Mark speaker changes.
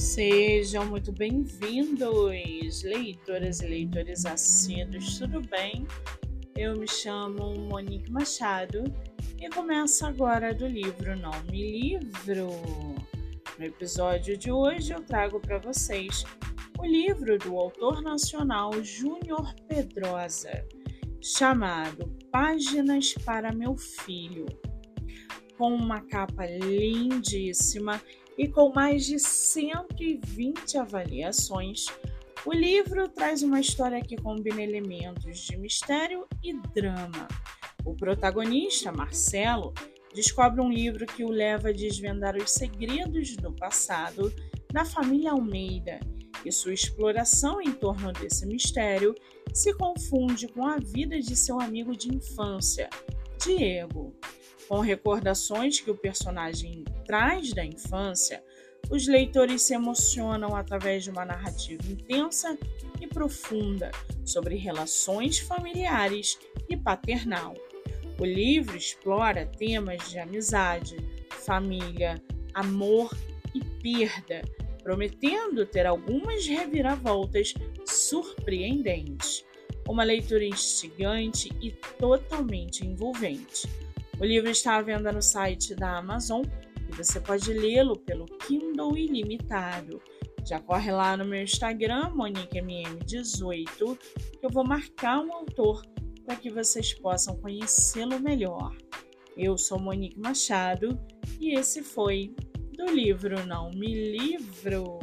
Speaker 1: Sejam muito bem-vindos, leitoras e leitores assíduos, tudo bem? Eu me chamo Monique Machado e começo agora do livro Não Me Livro. No episódio de hoje eu trago para vocês o livro do autor nacional Júnior Pedrosa, chamado Páginas para Meu Filho, com uma capa lindíssima e com mais de 120 avaliações, o livro traz uma história que combina elementos de mistério e drama. O protagonista, Marcelo, descobre um livro que o leva a desvendar os segredos do passado da família Almeida e sua exploração em torno desse mistério se confunde com a vida de seu amigo de infância, Diego. Com recordações que o personagem traz da infância, os leitores se emocionam através de uma narrativa intensa e profunda sobre relações familiares e paternal. O livro explora temas de amizade, família, amor e perda, prometendo ter algumas reviravoltas surpreendentes. Uma leitura instigante e totalmente envolvente. O livro está à venda no site da Amazon você pode lê-lo pelo Kindle Ilimitado. Já corre lá no meu Instagram, MoniqueMM18, que eu vou marcar um autor para que vocês possam conhecê-lo melhor. Eu sou Monique Machado e esse foi do livro Não Me Livro.